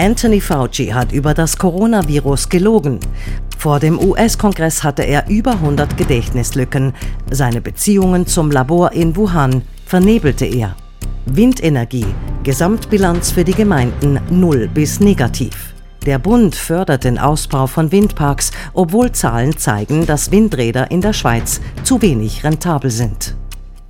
Anthony Fauci hat über das Coronavirus gelogen. Vor dem US-Kongress hatte er über 100 Gedächtnislücken. Seine Beziehungen zum Labor in Wuhan vernebelte er. Windenergie, Gesamtbilanz für die Gemeinden null bis negativ. Der Bund fördert den Ausbau von Windparks, obwohl Zahlen zeigen, dass Windräder in der Schweiz zu wenig rentabel sind.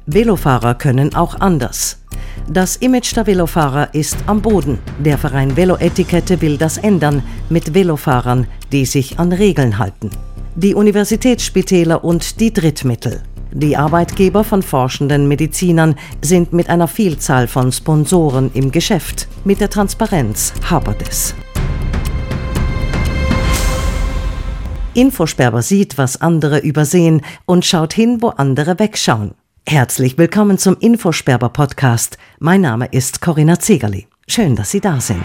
Velofahrer können auch anders. Das Image der Velofahrer ist am Boden. Der Verein Veloetikette will das ändern mit Velofahrern, die sich an Regeln halten. Die Universitätsspitäler und die Drittmittel. Die Arbeitgeber von forschenden Medizinern sind mit einer Vielzahl von Sponsoren im Geschäft. Mit der Transparenz hapert es. Infosperber sieht, was andere übersehen und schaut hin, wo andere wegschauen. Herzlich willkommen zum Infosperber Podcast. Mein Name ist Corinna Zegerli. Schön, dass Sie da sind.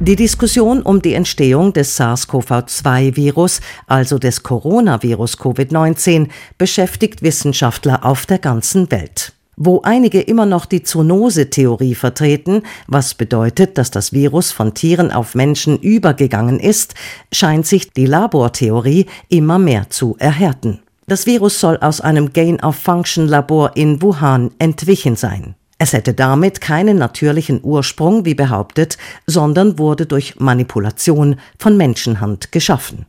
Die Diskussion um die Entstehung des SARS-CoV-2-Virus, also des Coronavirus Covid-19, beschäftigt Wissenschaftler auf der ganzen Welt. Wo einige immer noch die Zoonose-Theorie vertreten, was bedeutet, dass das Virus von Tieren auf Menschen übergegangen ist, scheint sich die Labortheorie immer mehr zu erhärten. Das Virus soll aus einem Gain-of-Function-Labor in Wuhan entwichen sein. Es hätte damit keinen natürlichen Ursprung, wie behauptet, sondern wurde durch Manipulation von Menschenhand geschaffen.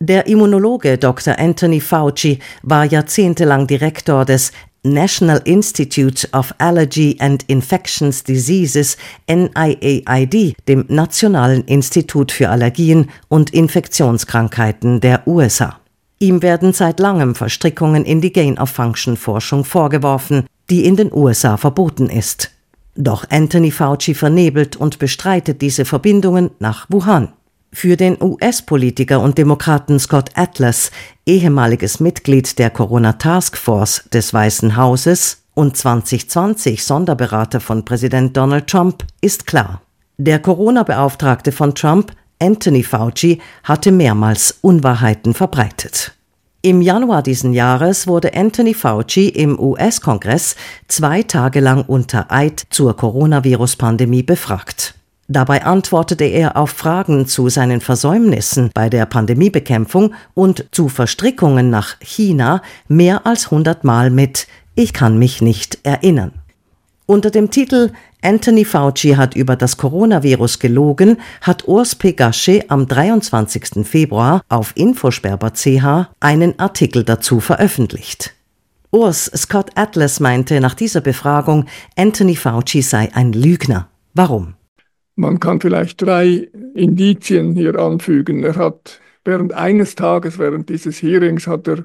Der Immunologe Dr. Anthony Fauci war jahrzehntelang Direktor des National Institute of Allergy and Infectious Diseases NIAID, dem Nationalen Institut für Allergien und Infektionskrankheiten der USA. Ihm werden seit langem Verstrickungen in die Gain-of-Function-Forschung vorgeworfen, die in den USA verboten ist. Doch Anthony Fauci vernebelt und bestreitet diese Verbindungen nach Wuhan. Für den US-Politiker und Demokraten Scott Atlas, ehemaliges Mitglied der Corona Task Force des Weißen Hauses und 2020 Sonderberater von Präsident Donald Trump, ist klar. Der Corona-Beauftragte von Trump Anthony Fauci hatte mehrmals Unwahrheiten verbreitet. Im Januar diesen Jahres wurde Anthony Fauci im US-Kongress zwei Tage lang unter Eid zur Coronavirus-Pandemie befragt. Dabei antwortete er auf Fragen zu seinen Versäumnissen bei der Pandemiebekämpfung und zu Verstrickungen nach China mehr als hundertmal mit Ich kann mich nicht erinnern. Unter dem Titel Anthony Fauci hat über das Coronavirus gelogen, hat Urs P. Gasche am 23. Februar auf Infosperber.ch einen Artikel dazu veröffentlicht. Urs Scott Atlas meinte nach dieser Befragung, Anthony Fauci sei ein Lügner. Warum? Man kann vielleicht drei Indizien hier anfügen. Er hat während eines Tages, während dieses Hearings, hat er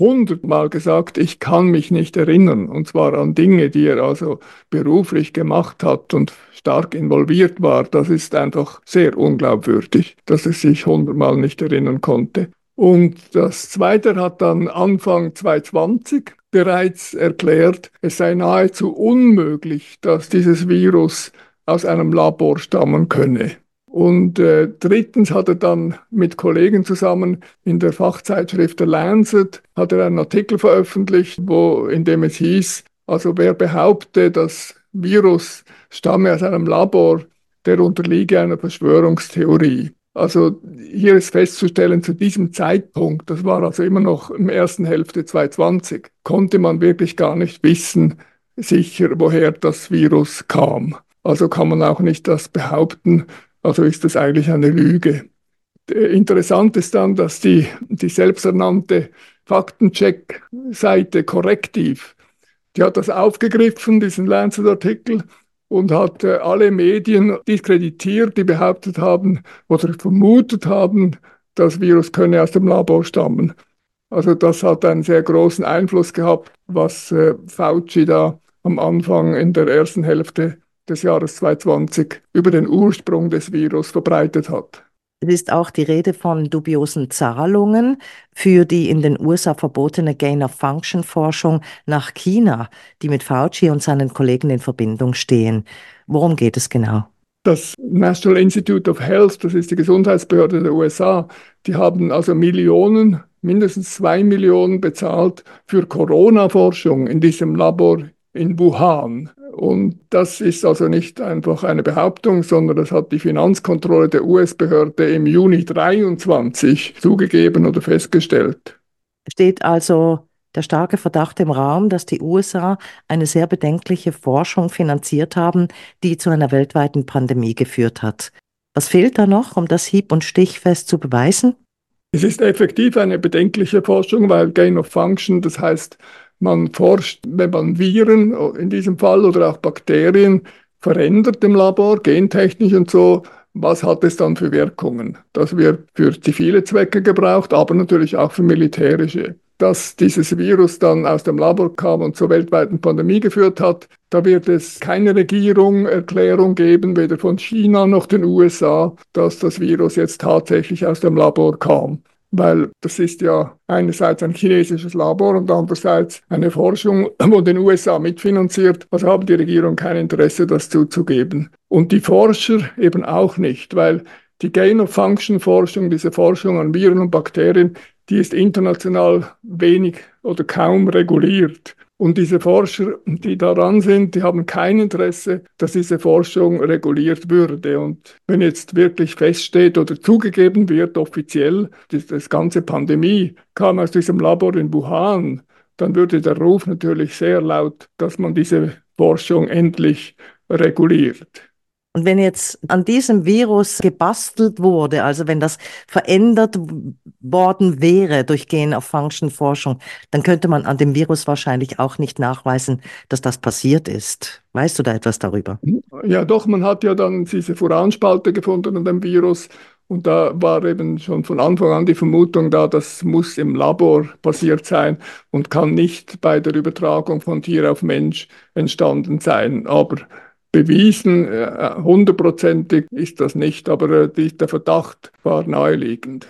hundertmal gesagt, ich kann mich nicht erinnern, und zwar an Dinge, die er also beruflich gemacht hat und stark involviert war. Das ist einfach sehr unglaubwürdig, dass er sich hundertmal nicht erinnern konnte. Und das Zweite hat dann Anfang 2020 bereits erklärt, es sei nahezu unmöglich, dass dieses Virus aus einem Labor stammen könne. Und äh, drittens hat er dann mit Kollegen zusammen in der Fachzeitschrift The Lancet hat er einen Artikel veröffentlicht, wo, in dem es hieß, also wer behaupte, das Virus stamme aus einem Labor, der unterliege einer Verschwörungstheorie. Also hier ist festzustellen, zu diesem Zeitpunkt, das war also immer noch im ersten Hälfte 2020, konnte man wirklich gar nicht wissen, sicher, woher das Virus kam. Also kann man auch nicht das behaupten, also ist das eigentlich eine Lüge. Interessant ist dann, dass die, die selbsternannte Faktencheck-Seite Korrektiv, die hat das aufgegriffen, diesen Lancet-Artikel, und hat äh, alle Medien diskreditiert, die behauptet haben oder vermutet haben, das Virus könne aus dem Labor stammen. Also das hat einen sehr großen Einfluss gehabt, was äh, Fauci da am Anfang in der ersten Hälfte des Jahres 2020 über den Ursprung des Virus verbreitet hat. Es ist auch die Rede von dubiosen Zahlungen für die in den USA verbotene Gain-of-Function-Forschung nach China, die mit Fauci und seinen Kollegen in Verbindung stehen. Worum geht es genau? Das National Institute of Health, das ist die Gesundheitsbehörde der USA, die haben also Millionen, mindestens zwei Millionen bezahlt für Corona-Forschung in diesem Labor in Wuhan. Und das ist also nicht einfach eine Behauptung, sondern das hat die Finanzkontrolle der US-Behörde im Juni 23 zugegeben oder festgestellt. Steht also der starke Verdacht im Raum, dass die USA eine sehr bedenkliche Forschung finanziert haben, die zu einer weltweiten Pandemie geführt hat. Was fehlt da noch, um das hieb- und stichfest zu beweisen? Es ist effektiv eine bedenkliche Forschung, weil Gain of Function, das heißt, man forscht, wenn man Viren in diesem Fall oder auch Bakterien verändert im Labor, gentechnisch und so, was hat es dann für Wirkungen? Das wird für zivile Zwecke gebraucht, aber natürlich auch für militärische dass dieses Virus dann aus dem Labor kam und zur weltweiten Pandemie geführt hat. Da wird es keine Regierung, Erklärung geben, weder von China noch den USA, dass das Virus jetzt tatsächlich aus dem Labor kam. Weil das ist ja einerseits ein chinesisches Labor und andererseits eine Forschung, wo den USA mitfinanziert. Also haben die Regierung kein Interesse, das zuzugeben. Und die Forscher eben auch nicht, weil die Gain-of-Function-Forschung, diese Forschung an Viren und Bakterien, die ist international wenig oder kaum reguliert. Und diese Forscher, die daran sind, die haben kein Interesse, dass diese Forschung reguliert würde. Und wenn jetzt wirklich feststeht oder zugegeben wird, offiziell, dass das ganze Pandemie kam aus diesem Labor in Wuhan, dann würde der Ruf natürlich sehr laut, dass man diese Forschung endlich reguliert. Und wenn jetzt an diesem Virus gebastelt wurde, also wenn das verändert worden wäre durch Gain-of-Function-Forschung, dann könnte man an dem Virus wahrscheinlich auch nicht nachweisen, dass das passiert ist. Weißt du da etwas darüber? Ja, doch, man hat ja dann diese Furanspalte gefunden an dem Virus. Und da war eben schon von Anfang an die Vermutung da, das muss im Labor passiert sein und kann nicht bei der Übertragung von Tier auf Mensch entstanden sein. Aber bewiesen, äh, hundertprozentig ist das nicht, aber äh, der Verdacht war naheliegend.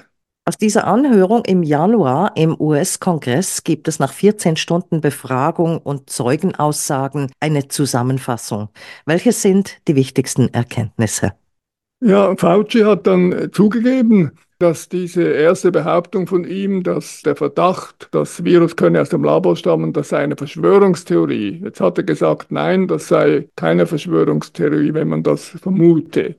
Aus dieser Anhörung im Januar im US-Kongress gibt es nach 14 Stunden Befragung und Zeugenaussagen eine Zusammenfassung. Welche sind die wichtigsten Erkenntnisse? Ja, Fauci hat dann äh, zugegeben, dass diese erste Behauptung von ihm, dass der Verdacht, das Virus könne aus dem Labor stammen, das sei eine Verschwörungstheorie. Jetzt hat er gesagt, nein, das sei keine Verschwörungstheorie, wenn man das vermute.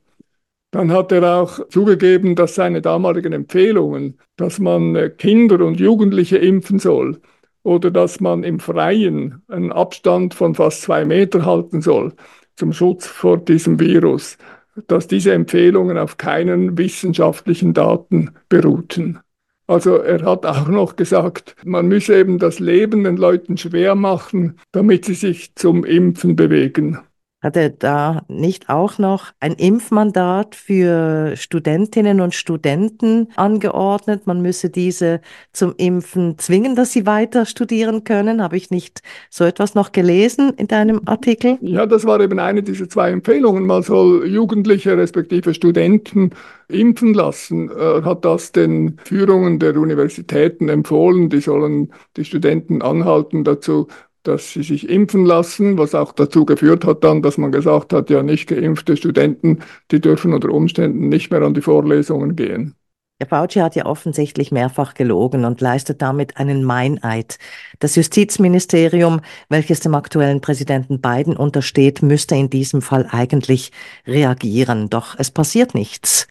Dann hat er auch zugegeben, dass seine damaligen Empfehlungen, dass man äh, Kinder und Jugendliche impfen soll oder dass man im Freien einen Abstand von fast zwei Meter halten soll zum Schutz vor diesem Virus, dass diese Empfehlungen auf keinen wissenschaftlichen Daten beruhten. Also er hat auch noch gesagt, man müsse eben das Leben den Leuten schwer machen, damit sie sich zum Impfen bewegen. Hat er da nicht auch noch ein Impfmandat für Studentinnen und Studenten angeordnet? Man müsse diese zum Impfen zwingen, dass sie weiter studieren können. Habe ich nicht so etwas noch gelesen in deinem Artikel? Ja, das war eben eine dieser zwei Empfehlungen. Man soll Jugendliche respektive Studenten impfen lassen. Er hat das den Führungen der Universitäten empfohlen. Die sollen die Studenten anhalten dazu, dass sie sich impfen lassen, was auch dazu geführt hat dann, dass man gesagt hat, ja, nicht geimpfte Studenten, die dürfen unter Umständen nicht mehr an die Vorlesungen gehen. Der Fauci hat ja offensichtlich mehrfach gelogen und leistet damit einen Meineid. Das Justizministerium, welches dem aktuellen Präsidenten Biden untersteht, müsste in diesem Fall eigentlich reagieren. Doch es passiert nichts.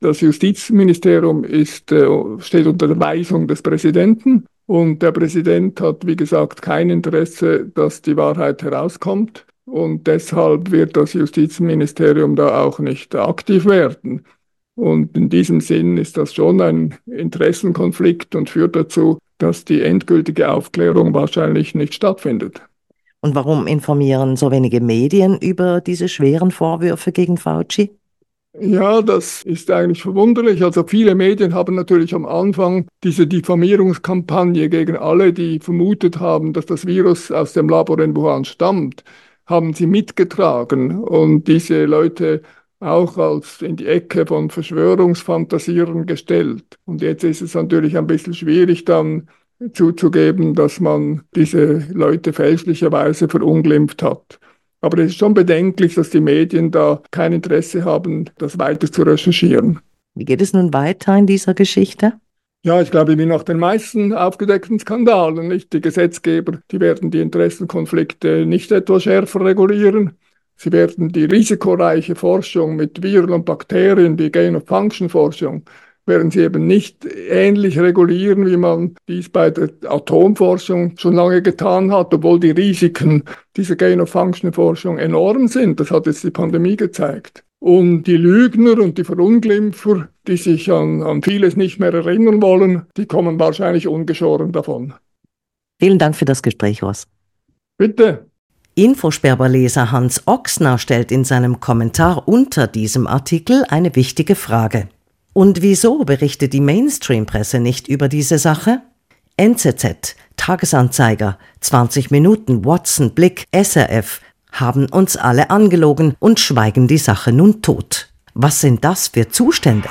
Das Justizministerium ist, äh, steht unter der Weisung des Präsidenten und der Präsident hat, wie gesagt, kein Interesse, dass die Wahrheit herauskommt. Und deshalb wird das Justizministerium da auch nicht aktiv werden. Und in diesem Sinn ist das schon ein Interessenkonflikt und führt dazu, dass die endgültige Aufklärung wahrscheinlich nicht stattfindet. Und warum informieren so wenige Medien über diese schweren Vorwürfe gegen Fauci? Ja, das ist eigentlich verwunderlich. Also viele Medien haben natürlich am Anfang diese Diffamierungskampagne gegen alle, die vermutet haben, dass das Virus aus dem Labor in Wuhan stammt, haben sie mitgetragen und diese Leute auch als in die Ecke von Verschwörungsfantasieren gestellt. Und jetzt ist es natürlich ein bisschen schwierig dann zuzugeben, dass man diese Leute fälschlicherweise verunglimpft hat. Aber es ist schon bedenklich, dass die Medien da kein Interesse haben, das weiter zu recherchieren. Wie geht es nun weiter in dieser Geschichte? Ja, ich glaube, wie nach den meisten aufgedeckten Skandalen, nicht? Die Gesetzgeber, die werden die Interessenkonflikte nicht etwas schärfer regulieren. Sie werden die risikoreiche Forschung mit Viren und Bakterien, die Gain-of-Function-Forschung, werden sie eben nicht ähnlich regulieren, wie man dies bei der Atomforschung schon lange getan hat, obwohl die Risiken dieser Gain-of-Function-Forschung enorm sind. Das hat jetzt die Pandemie gezeigt. Und die Lügner und die Verunglimpfer, die sich an, an vieles nicht mehr erinnern wollen, die kommen wahrscheinlich ungeschoren davon. Vielen Dank für das Gespräch, Ross. Bitte. Infosperberleser Hans Ochsner stellt in seinem Kommentar unter diesem Artikel eine wichtige Frage. Und wieso berichtet die Mainstream-Presse nicht über diese Sache? NZZ, Tagesanzeiger, 20 Minuten, Watson, Blick, SRF, haben uns alle angelogen und schweigen die Sache nun tot. Was sind das für Zustände?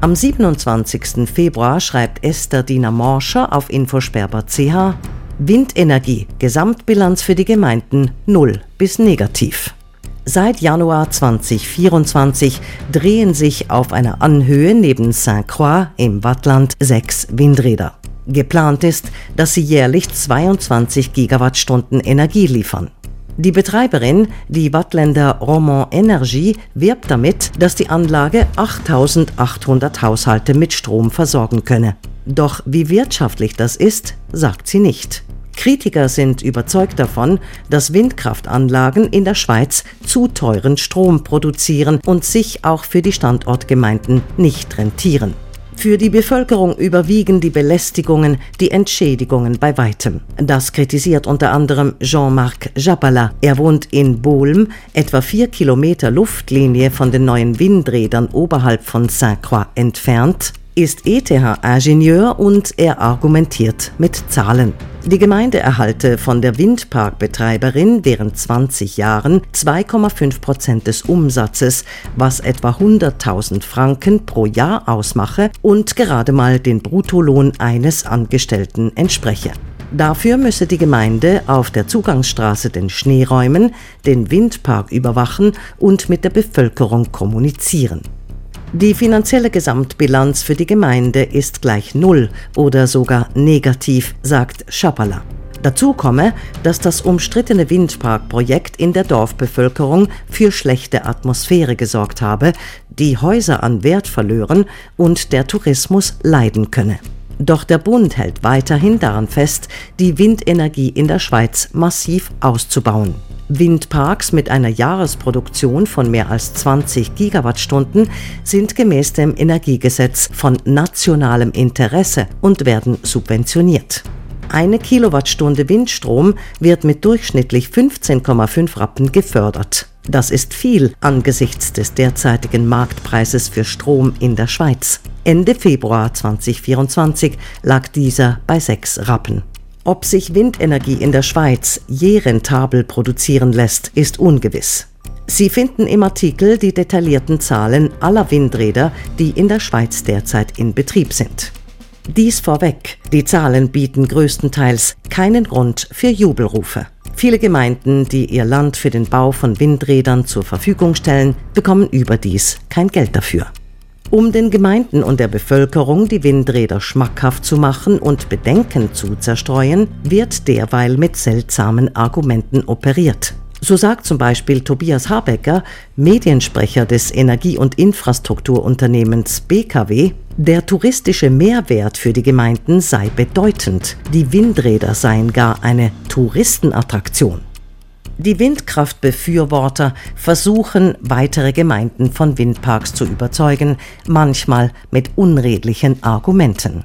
Am 27. Februar schreibt Esther Dina Morscher auf Infosperber.ch Windenergie, Gesamtbilanz für die Gemeinden 0 bis negativ. Seit Januar 2024 drehen sich auf einer Anhöhe neben Saint-Croix im Wattland sechs Windräder. Geplant ist, dass sie jährlich 22 Gigawattstunden Energie liefern. Die Betreiberin, die Wattländer Romand Energie, wirbt damit, dass die Anlage 8800 Haushalte mit Strom versorgen könne. Doch wie wirtschaftlich das ist, sagt sie nicht. Kritiker sind überzeugt davon, dass Windkraftanlagen in der Schweiz zu teuren Strom produzieren und sich auch für die Standortgemeinden nicht rentieren. Für die Bevölkerung überwiegen die Belästigungen, die Entschädigungen bei weitem. Das kritisiert unter anderem Jean-Marc Jabala. Er wohnt in Bohlm, etwa vier Kilometer Luftlinie von den neuen Windrädern oberhalb von Saint-Croix entfernt ist ETH-Ingenieur und er argumentiert mit Zahlen. Die Gemeinde erhalte von der Windparkbetreiberin während 20 Jahren 2,5 Prozent des Umsatzes, was etwa 100.000 Franken pro Jahr ausmache und gerade mal den Bruttolohn eines Angestellten entspreche. Dafür müsse die Gemeinde auf der Zugangsstraße den Schnee räumen, den Windpark überwachen und mit der Bevölkerung kommunizieren. Die finanzielle Gesamtbilanz für die Gemeinde ist gleich Null oder sogar negativ, sagt Schapala. Dazu komme, dass das umstrittene Windparkprojekt in der Dorfbevölkerung für schlechte Atmosphäre gesorgt habe, die Häuser an Wert verlören und der Tourismus leiden könne. Doch der Bund hält weiterhin daran fest, die Windenergie in der Schweiz massiv auszubauen. Windparks mit einer Jahresproduktion von mehr als 20 Gigawattstunden sind gemäß dem Energiegesetz von nationalem Interesse und werden subventioniert. Eine Kilowattstunde Windstrom wird mit durchschnittlich 15,5 Rappen gefördert. Das ist viel angesichts des derzeitigen Marktpreises für Strom in der Schweiz. Ende Februar 2024 lag dieser bei 6 Rappen. Ob sich Windenergie in der Schweiz je rentabel produzieren lässt, ist ungewiss. Sie finden im Artikel die detaillierten Zahlen aller Windräder, die in der Schweiz derzeit in Betrieb sind. Dies vorweg, die Zahlen bieten größtenteils keinen Grund für Jubelrufe. Viele Gemeinden, die ihr Land für den Bau von Windrädern zur Verfügung stellen, bekommen überdies kein Geld dafür. Um den Gemeinden und der Bevölkerung die Windräder schmackhaft zu machen und Bedenken zu zerstreuen, wird derweil mit seltsamen Argumenten operiert. So sagt zum Beispiel Tobias Habecker, Mediensprecher des Energie- und Infrastrukturunternehmens BKW, der touristische Mehrwert für die Gemeinden sei bedeutend. Die Windräder seien gar eine Touristenattraktion. Die Windkraftbefürworter versuchen, weitere Gemeinden von Windparks zu überzeugen, manchmal mit unredlichen Argumenten.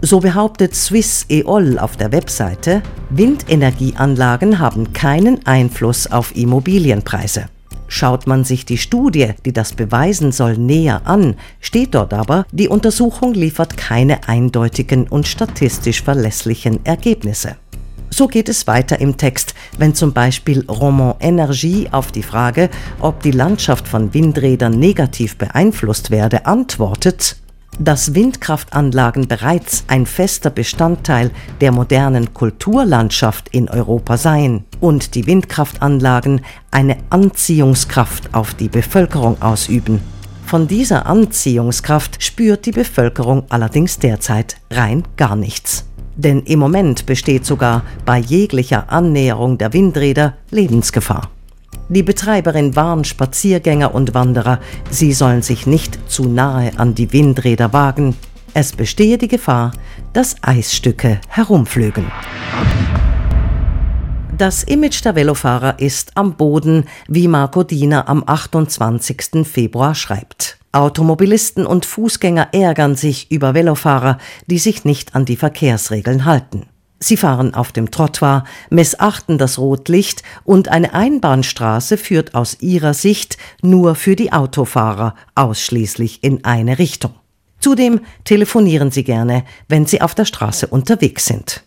So behauptet Swiss EOL auf der Webseite, Windenergieanlagen haben keinen Einfluss auf Immobilienpreise. Schaut man sich die Studie, die das beweisen soll, näher an, steht dort aber, die Untersuchung liefert keine eindeutigen und statistisch verlässlichen Ergebnisse. So geht es weiter im Text, wenn zum Beispiel Roman Energie auf die Frage, ob die Landschaft von Windrädern negativ beeinflusst werde, antwortet, dass Windkraftanlagen bereits ein fester Bestandteil der modernen Kulturlandschaft in Europa seien und die Windkraftanlagen eine Anziehungskraft auf die Bevölkerung ausüben. Von dieser Anziehungskraft spürt die Bevölkerung allerdings derzeit rein gar nichts. Denn im Moment besteht sogar bei jeglicher Annäherung der Windräder Lebensgefahr. Die Betreiberin warnt Spaziergänger und Wanderer, sie sollen sich nicht zu nahe an die Windräder wagen. Es bestehe die Gefahr, dass Eisstücke herumflügen. Das Image der Velofahrer ist am Boden, wie Marco Diener am 28. Februar schreibt. Automobilisten und Fußgänger ärgern sich über Velofahrer, die sich nicht an die Verkehrsregeln halten. Sie fahren auf dem Trottoir, missachten das Rotlicht und eine Einbahnstraße führt aus ihrer Sicht nur für die Autofahrer ausschließlich in eine Richtung. Zudem telefonieren sie gerne, wenn sie auf der Straße unterwegs sind.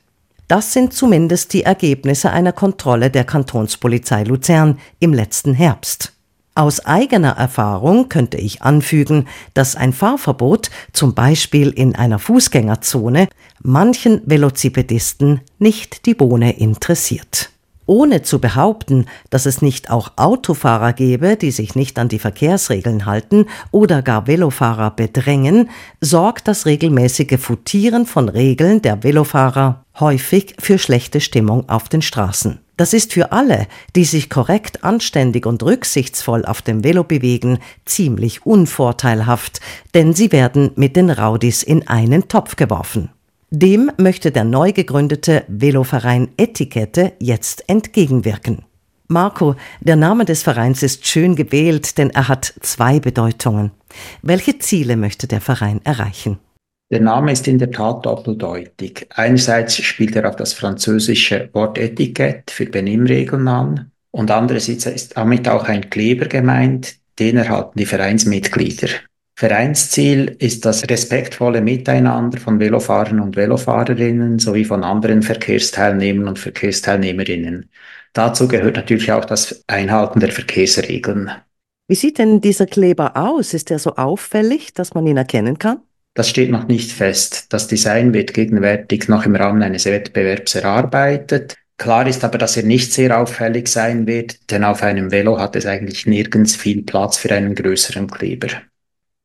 Das sind zumindest die Ergebnisse einer Kontrolle der Kantonspolizei Luzern im letzten Herbst. Aus eigener Erfahrung könnte ich anfügen, dass ein Fahrverbot, zum Beispiel in einer Fußgängerzone, manchen Velocipedisten nicht die Bohne interessiert ohne zu behaupten, dass es nicht auch Autofahrer gäbe, die sich nicht an die Verkehrsregeln halten oder gar Velofahrer bedrängen, sorgt das regelmäßige Futieren von Regeln der Velofahrer häufig für schlechte Stimmung auf den Straßen. Das ist für alle, die sich korrekt, anständig und rücksichtsvoll auf dem Velo bewegen, ziemlich unvorteilhaft, denn sie werden mit den Raudis in einen Topf geworfen. Dem möchte der neu gegründete Veloverein Etikette jetzt entgegenwirken. Marco, der Name des Vereins ist schön gewählt, denn er hat zwei Bedeutungen. Welche Ziele möchte der Verein erreichen? Der Name ist in der Tat doppeldeutig. Einerseits spielt er auf das französische Wort Etikett für Benimmregeln an und andererseits ist damit auch ein Kleber gemeint, den erhalten die Vereinsmitglieder. Vereinsziel ist das respektvolle Miteinander von Velofahrern und Velofahrerinnen sowie von anderen Verkehrsteilnehmern und Verkehrsteilnehmerinnen. Dazu gehört natürlich auch das Einhalten der Verkehrsregeln. Wie sieht denn dieser Kleber aus? Ist er so auffällig, dass man ihn erkennen kann? Das steht noch nicht fest. Das Design wird gegenwärtig noch im Rahmen eines Wettbewerbs erarbeitet. Klar ist aber, dass er nicht sehr auffällig sein wird, denn auf einem Velo hat es eigentlich nirgends viel Platz für einen größeren Kleber.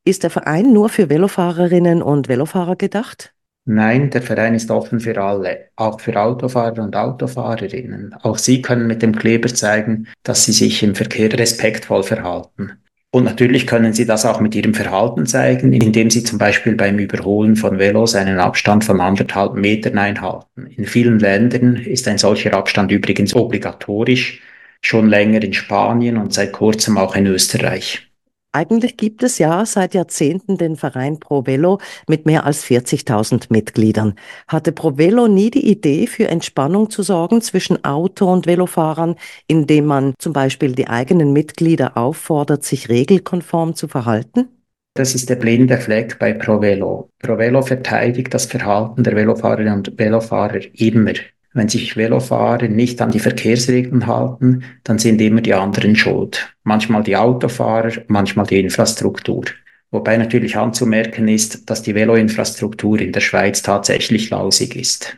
Ist der Verein nur für Velofahrerinnen und Velofahrer gedacht? Nein, der Verein ist offen für alle, auch für Autofahrer und Autofahrerinnen. Auch sie können mit dem Kleber zeigen, dass sie sich im Verkehr respektvoll verhalten. Und natürlich können sie das auch mit ihrem Verhalten zeigen, indem sie zum Beispiel beim Überholen von Velos einen Abstand von anderthalb Metern einhalten. In vielen Ländern ist ein solcher Abstand übrigens obligatorisch, schon länger in Spanien und seit kurzem auch in Österreich. Eigentlich gibt es ja seit Jahrzehnten den Verein ProVelo mit mehr als 40.000 Mitgliedern. Hatte ProVelo nie die Idee, für Entspannung zu sorgen zwischen Auto- und Velofahrern, indem man zum Beispiel die eigenen Mitglieder auffordert, sich regelkonform zu verhalten? Das ist der blinde Fleck bei ProVelo. ProVelo verteidigt das Verhalten der Velofahrerinnen und Velofahrer immer. Wenn sich Velofahrer nicht an die Verkehrsregeln halten, dann sind immer die anderen schuld. Manchmal die Autofahrer, manchmal die Infrastruktur. Wobei natürlich anzumerken ist, dass die Veloinfrastruktur in der Schweiz tatsächlich lausig ist.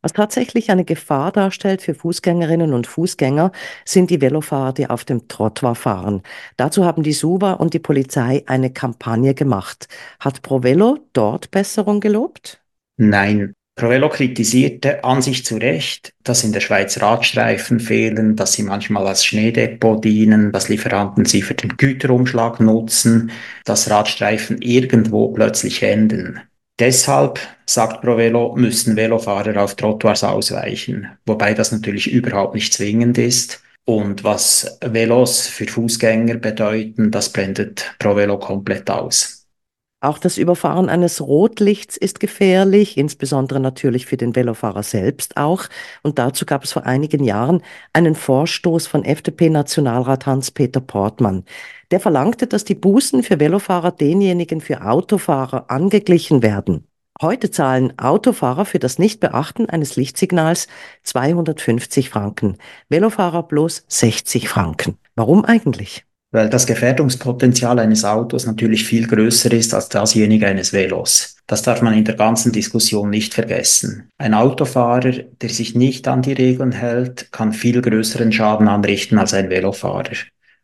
Was tatsächlich eine Gefahr darstellt für Fußgängerinnen und Fußgänger, sind die Velofahrer, die auf dem Trottoir fahren. Dazu haben die SUVA und die Polizei eine Kampagne gemacht. Hat ProVelo dort Besserung gelobt? Nein, Provello kritisierte an sich zu Recht, dass in der Schweiz Radstreifen fehlen, dass sie manchmal als Schneedepot dienen, dass Lieferanten sie für den Güterumschlag nutzen, dass Radstreifen irgendwo plötzlich enden. Deshalb, sagt Provello, müssen Velofahrer auf Trottoirs ausweichen, wobei das natürlich überhaupt nicht zwingend ist. Und was Velos für Fußgänger bedeuten, das blendet Provello komplett aus. Auch das Überfahren eines Rotlichts ist gefährlich, insbesondere natürlich für den Velofahrer selbst auch. Und dazu gab es vor einigen Jahren einen Vorstoß von FDP-Nationalrat Hans-Peter Portmann. Der verlangte, dass die Bußen für Velofahrer denjenigen für Autofahrer angeglichen werden. Heute zahlen Autofahrer für das Nichtbeachten eines Lichtsignals 250 Franken, Velofahrer bloß 60 Franken. Warum eigentlich? Weil das Gefährdungspotenzial eines Autos natürlich viel größer ist als dasjenige eines Velos. Das darf man in der ganzen Diskussion nicht vergessen. Ein Autofahrer, der sich nicht an die Regeln hält, kann viel größeren Schaden anrichten als ein Velofahrer.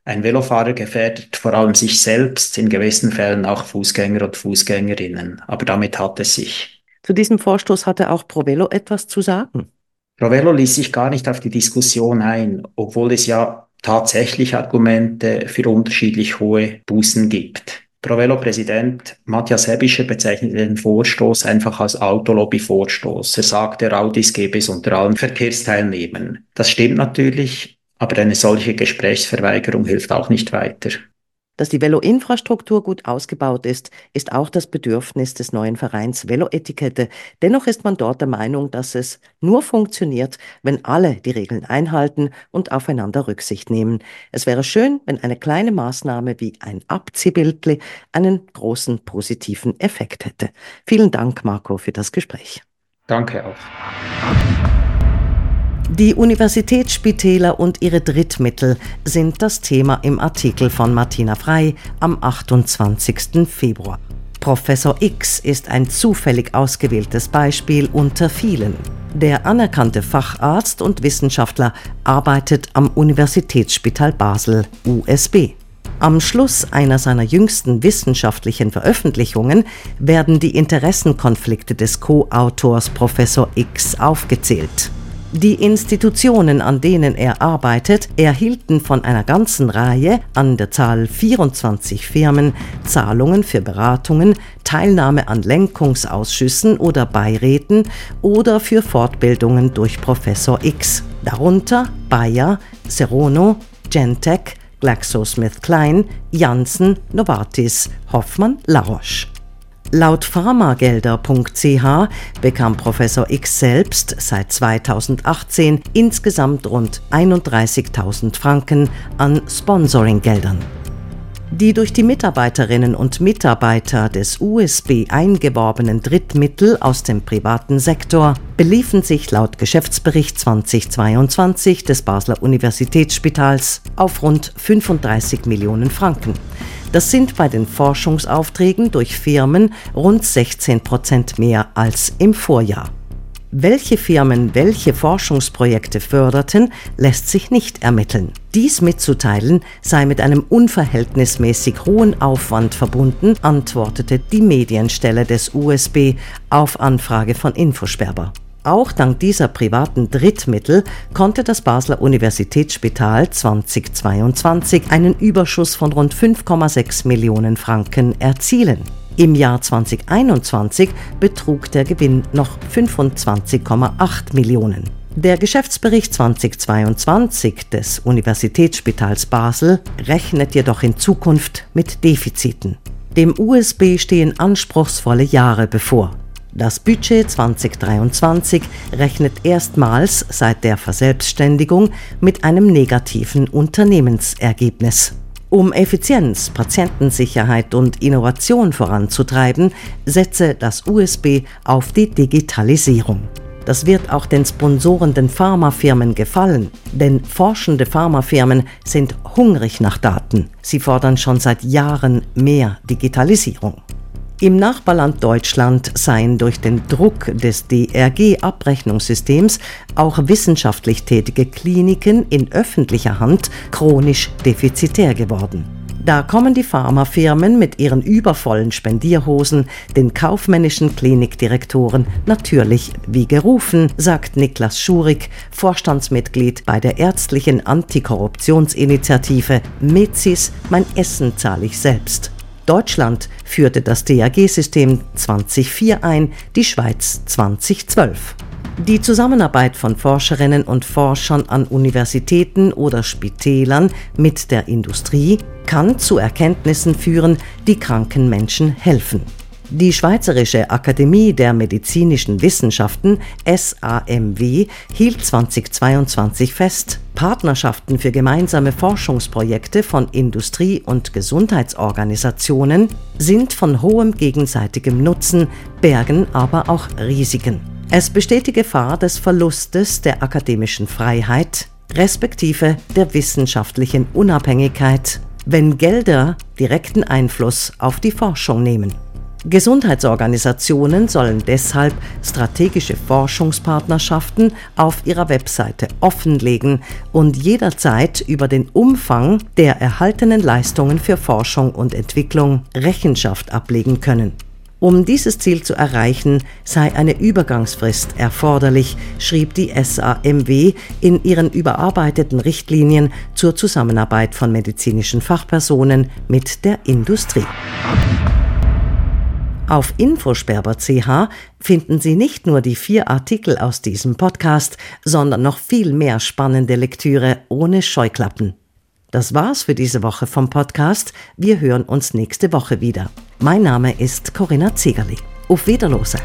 Ein Velofahrer gefährdet vor allem sich selbst, in gewissen Fällen auch Fußgänger und Fußgängerinnen. Aber damit hat es sich. Zu diesem Vorstoß hatte auch Provello etwas zu sagen. Provello ließ sich gar nicht auf die Diskussion ein, obwohl es ja tatsächlich Argumente für unterschiedlich hohe Bußen gibt. Provello-Präsident Matthias Hebischer bezeichnete den Vorstoß einfach als Autolobby-Vorstoß. Er sagte, Audis gäbe es unter allen Verkehrsteilnehmern. Das stimmt natürlich, aber eine solche Gesprächsverweigerung hilft auch nicht weiter. Dass die Velo-Infrastruktur gut ausgebaut ist, ist auch das Bedürfnis des neuen Vereins Velo-Etikette. Dennoch ist man dort der Meinung, dass es nur funktioniert, wenn alle die Regeln einhalten und aufeinander Rücksicht nehmen. Es wäre schön, wenn eine kleine Maßnahme wie ein Abziehbildli einen großen positiven Effekt hätte. Vielen Dank, Marco, für das Gespräch. Danke auch. Die Universitätsspitäler und ihre Drittmittel sind das Thema im Artikel von Martina Frei am 28. Februar. Professor X ist ein zufällig ausgewähltes Beispiel unter vielen. Der anerkannte Facharzt und Wissenschaftler arbeitet am Universitätsspital Basel USB. Am Schluss einer seiner jüngsten wissenschaftlichen Veröffentlichungen werden die Interessenkonflikte des Co-Autors Professor X aufgezählt. Die Institutionen, an denen er arbeitet, erhielten von einer ganzen Reihe an der Zahl 24 Firmen Zahlungen für Beratungen, Teilnahme an Lenkungsausschüssen oder Beiräten oder für Fortbildungen durch Professor X, darunter Bayer, Serono, Gentech, GlaxoSmithKline, Janssen, Novartis, Hoffmann, La Roche. Laut pharmagelder.ch bekam Professor X selbst seit 2018 insgesamt rund 31.000 Franken an Sponsoringgeldern. Die durch die Mitarbeiterinnen und Mitarbeiter des USB eingeworbenen Drittmittel aus dem privaten Sektor beliefen sich laut Geschäftsbericht 2022 des Basler Universitätsspitals auf rund 35 Millionen Franken. Das sind bei den Forschungsaufträgen durch Firmen rund 16 Prozent mehr als im Vorjahr. Welche Firmen welche Forschungsprojekte förderten, lässt sich nicht ermitteln. Dies mitzuteilen sei mit einem unverhältnismäßig hohen Aufwand verbunden, antwortete die Medienstelle des USB auf Anfrage von Infosperber. Auch dank dieser privaten Drittmittel konnte das Basler Universitätsspital 2022 einen Überschuss von rund 5,6 Millionen Franken erzielen. Im Jahr 2021 betrug der Gewinn noch 25,8 Millionen. Der Geschäftsbericht 2022 des Universitätsspitals Basel rechnet jedoch in Zukunft mit Defiziten. Dem USB stehen anspruchsvolle Jahre bevor. Das Budget 2023 rechnet erstmals seit der Verselbstständigung mit einem negativen Unternehmensergebnis. Um Effizienz, Patientensicherheit und Innovation voranzutreiben, setze das USB auf die Digitalisierung. Das wird auch den sponsorenden Pharmafirmen gefallen, denn forschende Pharmafirmen sind hungrig nach Daten. Sie fordern schon seit Jahren mehr Digitalisierung. Im Nachbarland Deutschland seien durch den Druck des DRG-Abrechnungssystems auch wissenschaftlich tätige Kliniken in öffentlicher Hand chronisch defizitär geworden. Da kommen die Pharmafirmen mit ihren übervollen Spendierhosen den kaufmännischen Klinikdirektoren natürlich wie gerufen, sagt Niklas Schurig, Vorstandsmitglied bei der ärztlichen Antikorruptionsinitiative MEZIS Mein Essen zahle ich selbst. Deutschland führte das DAG-System 2004 ein, die Schweiz 2012. Die Zusammenarbeit von Forscherinnen und Forschern an Universitäten oder Spitälern mit der Industrie kann zu Erkenntnissen führen, die kranken Menschen helfen. Die Schweizerische Akademie der Medizinischen Wissenschaften SAMW hielt 2022 fest, Partnerschaften für gemeinsame Forschungsprojekte von Industrie- und Gesundheitsorganisationen sind von hohem gegenseitigem Nutzen, bergen aber auch Risiken. Es besteht die Gefahr des Verlustes der akademischen Freiheit, respektive der wissenschaftlichen Unabhängigkeit, wenn Gelder direkten Einfluss auf die Forschung nehmen. Gesundheitsorganisationen sollen deshalb strategische Forschungspartnerschaften auf ihrer Webseite offenlegen und jederzeit über den Umfang der erhaltenen Leistungen für Forschung und Entwicklung Rechenschaft ablegen können. Um dieses Ziel zu erreichen, sei eine Übergangsfrist erforderlich, schrieb die SAMW in ihren überarbeiteten Richtlinien zur Zusammenarbeit von medizinischen Fachpersonen mit der Industrie. Auf infosperber.ch finden Sie nicht nur die vier Artikel aus diesem Podcast, sondern noch viel mehr spannende Lektüre ohne Scheuklappen. Das war's für diese Woche vom Podcast. Wir hören uns nächste Woche wieder. Mein Name ist Corinna Zegerli. Auf Wiederlose.